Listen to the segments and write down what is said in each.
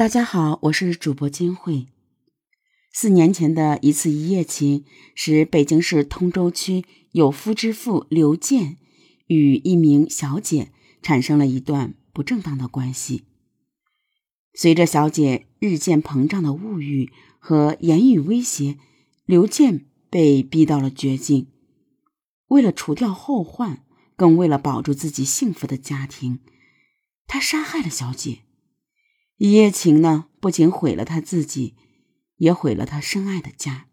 大家好，我是主播金慧。四年前的一次一夜情，使北京市通州区有夫之妇刘健与一名小姐产生了一段不正当的关系。随着小姐日渐膨胀的物欲和言语威胁，刘健被逼到了绝境。为了除掉后患，更为了保住自己幸福的家庭，他杀害了小姐。一夜情呢，不仅毁了他自己，也毁了他深爱的家。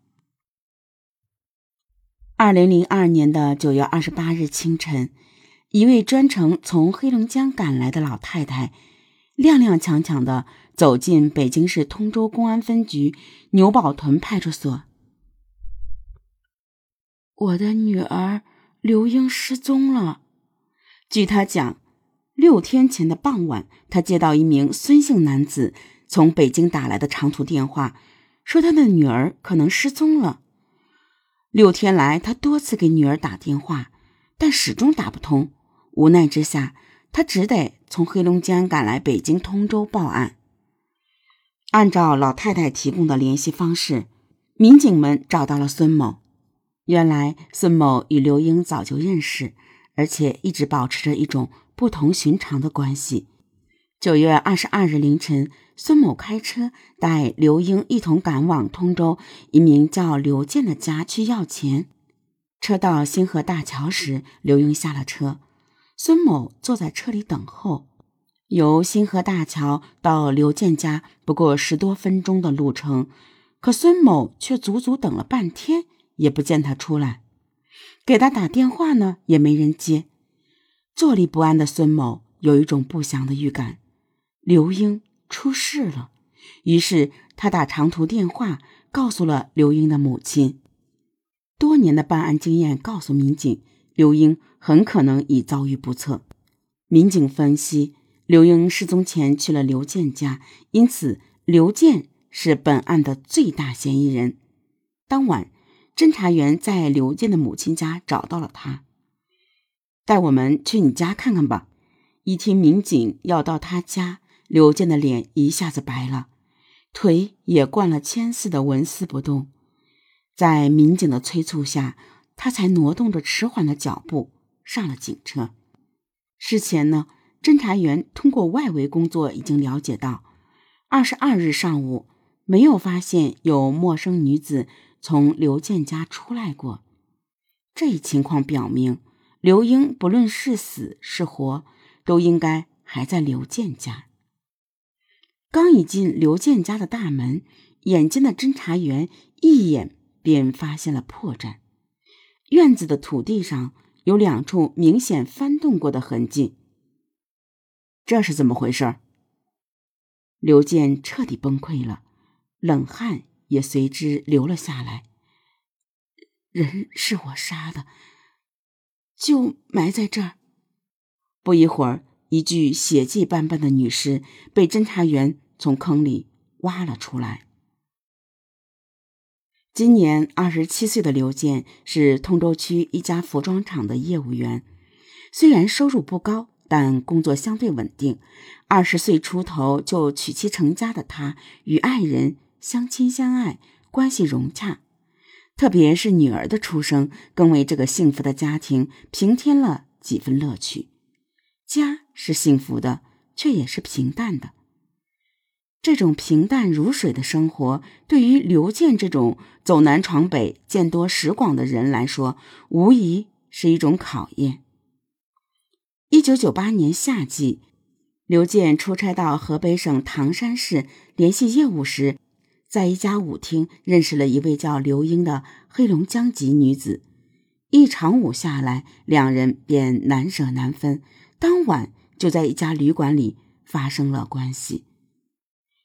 二零零二年的九月二十八日清晨，一位专程从黑龙江赶来的老太太，踉踉跄跄的走进北京市通州公安分局牛堡屯派出所。我的女儿刘英失踪了，据她讲。六天前的傍晚，他接到一名孙姓男子从北京打来的长途电话，说他的女儿可能失踪了。六天来，他多次给女儿打电话，但始终打不通。无奈之下，他只得从黑龙江赶来北京通州报案。按照老太太提供的联系方式，民警们找到了孙某。原来，孙某与刘英早就认识，而且一直保持着一种。不同寻常的关系。九月二十二日凌晨，孙某开车带刘英一同赶往通州一名叫刘健的家去要钱。车到星河大桥时，刘英下了车，孙某坐在车里等候。由星河大桥到刘健家不过十多分钟的路程，可孙某却足足等了半天，也不见他出来。给他打电话呢，也没人接。坐立不安的孙某有一种不祥的预感，刘英出事了。于是他打长途电话告诉了刘英的母亲。多年的办案经验告诉民警，刘英很可能已遭遇不测。民警分析，刘英失踪前去了刘健家，因此刘健是本案的最大嫌疑人。当晚，侦查员在刘健的母亲家找到了他。带我们去你家看看吧。一听民警要到他家，刘健的脸一下子白了，腿也灌了铅似的纹丝不动。在民警的催促下，他才挪动着迟缓的脚步上了警车。事前呢，侦查员通过外围工作已经了解到，二十二日上午没有发现有陌生女子从刘建家出来过。这一情况表明。刘英不论是死是活，都应该还在刘建家。刚一进刘建家的大门，眼尖的侦查员一眼便发现了破绽。院子的土地上有两处明显翻动过的痕迹。这是怎么回事？刘健彻底崩溃了，冷汗也随之流了下来。人是我杀的。就埋在这儿。不一会儿，一具血迹斑斑的女尸被侦查员从坑里挖了出来。今年二十七岁的刘健是通州区一家服装厂的业务员，虽然收入不高，但工作相对稳定。二十岁出头就娶妻成家的他，与爱人相亲相爱，关系融洽。特别是女儿的出生，更为这个幸福的家庭平添了几分乐趣。家是幸福的，却也是平淡的。这种平淡如水的生活，对于刘健这种走南闯北、见多识广的人来说，无疑是一种考验。一九九八年夏季，刘健出差到河北省唐山市联系业务时。在一家舞厅认识了一位叫刘英的黑龙江籍女子，一场舞下来，两人便难舍难分。当晚就在一家旅馆里发生了关系。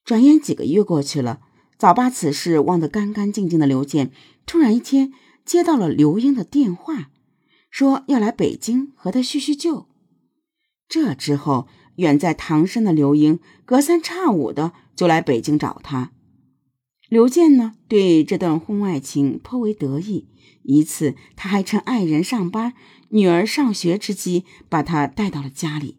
转眼几个月过去了，早把此事忘得干干净净的刘健，突然一天接到了刘英的电话，说要来北京和他叙叙旧。这之后，远在唐山的刘英隔三差五的就来北京找他。刘健呢，对这段婚外情颇为得意。一次，他还趁爱人上班、女儿上学之机，把她带到了家里。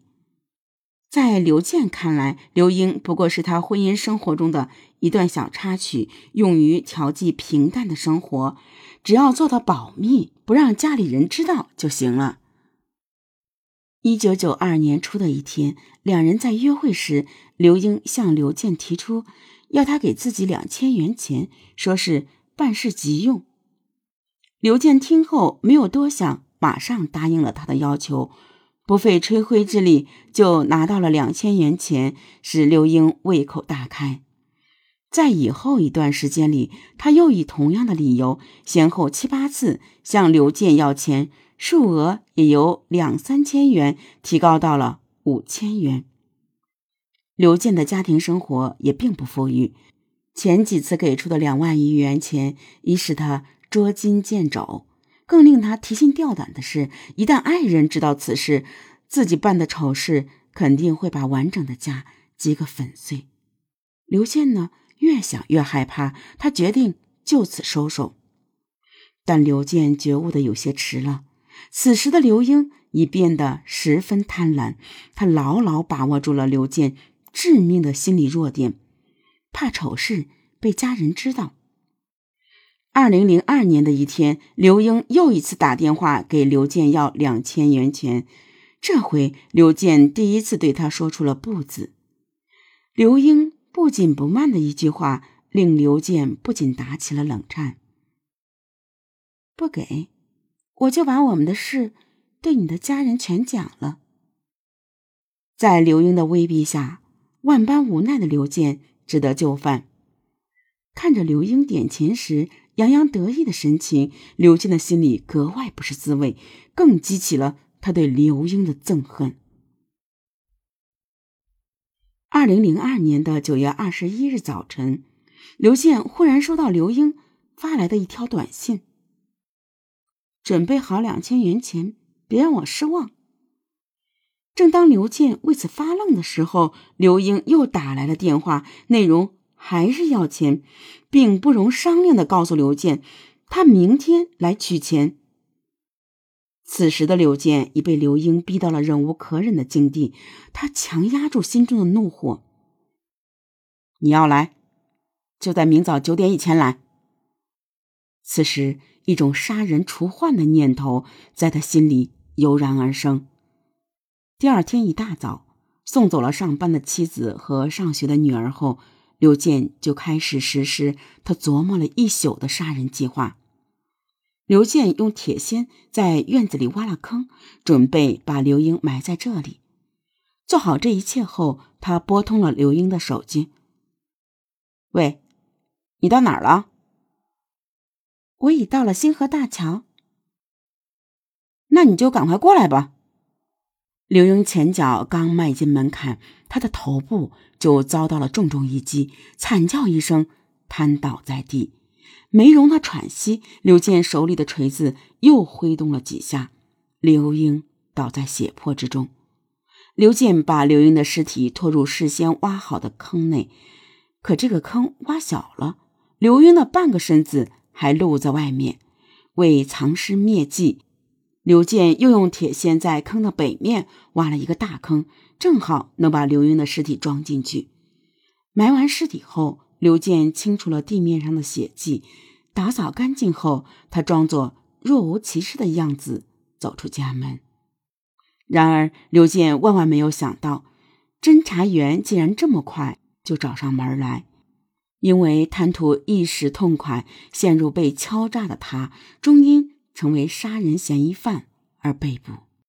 在刘健看来，刘英不过是他婚姻生活中的一段小插曲，用于调剂平淡的生活，只要做到保密，不让家里人知道就行了。一九九二年初的一天，两人在约会时，刘英向刘健提出要他给自己两千元钱，说是办事急用。刘健听后没有多想，马上答应了他的要求，不费吹灰之力就拿到了两千元钱，使刘英胃口大开。在以后一段时间里，他又以同样的理由，先后七八次向刘健要钱。数额也由两三千元提高到了五千元。刘健的家庭生活也并不富裕，前几次给出的两万余元钱已使他捉襟见肘。更令他提心吊胆的是，一旦爱人知道此事，自己办的丑事肯定会把完整的家击个粉碎。刘健呢，越想越害怕，他决定就此收手。但刘健觉悟的有些迟了。此时的刘英已变得十分贪婪，他牢牢把握住了刘健致命的心理弱点，怕丑事被家人知道。二零零二年的一天，刘英又一次打电话给刘健要两千元钱，这回刘健第一次对他说出了“不”字。刘英不紧不慢的一句话，令刘健不仅打起了冷战。不给。我就把我们的事对你的家人全讲了。在刘英的威逼下，万般无奈的刘健只得就范。看着刘英点钱时洋洋得意的神情，刘健的心里格外不是滋味，更激起了他对刘英的憎恨。二零零二年的九月二十一日早晨，刘健忽然收到刘英发来的一条短信。准备好两千元钱，别让我失望。正当刘健为此发愣的时候，刘英又打来了电话，内容还是要钱，并不容商量的告诉刘健，他明天来取钱。此时的刘健已被刘英逼到了忍无可忍的境地，他强压住心中的怒火：“你要来，就在明早九点以前来。”此时。一种杀人除患的念头在他心里油然而生。第二天一大早，送走了上班的妻子和上学的女儿后，刘健就开始实施他琢磨了一宿的杀人计划。刘健用铁锨在院子里挖了坑，准备把刘英埋在这里。做好这一切后，他拨通了刘英的手机：“喂，你到哪儿了？”我已到了星河大桥，那你就赶快过来吧。刘英前脚刚迈进门槛，他的头部就遭到了重重一击，惨叫一声，瘫倒在地。没容他喘息，刘健手里的锤子又挥动了几下，刘英倒在血泊之中。刘健把刘英的尸体拖入事先挖好的坑内，可这个坑挖小了，刘英的半个身子。还露在外面，为藏尸灭迹，刘健又用铁锨在坑的北面挖了一个大坑，正好能把刘英的尸体装进去。埋完尸体后，刘健清除了地面上的血迹，打扫干净后，他装作若无其事的样子走出家门。然而，刘健万万没有想到，侦查员竟然这么快就找上门来。因为贪图一时痛快，陷入被敲诈的他，终因成为杀人嫌疑犯而被捕。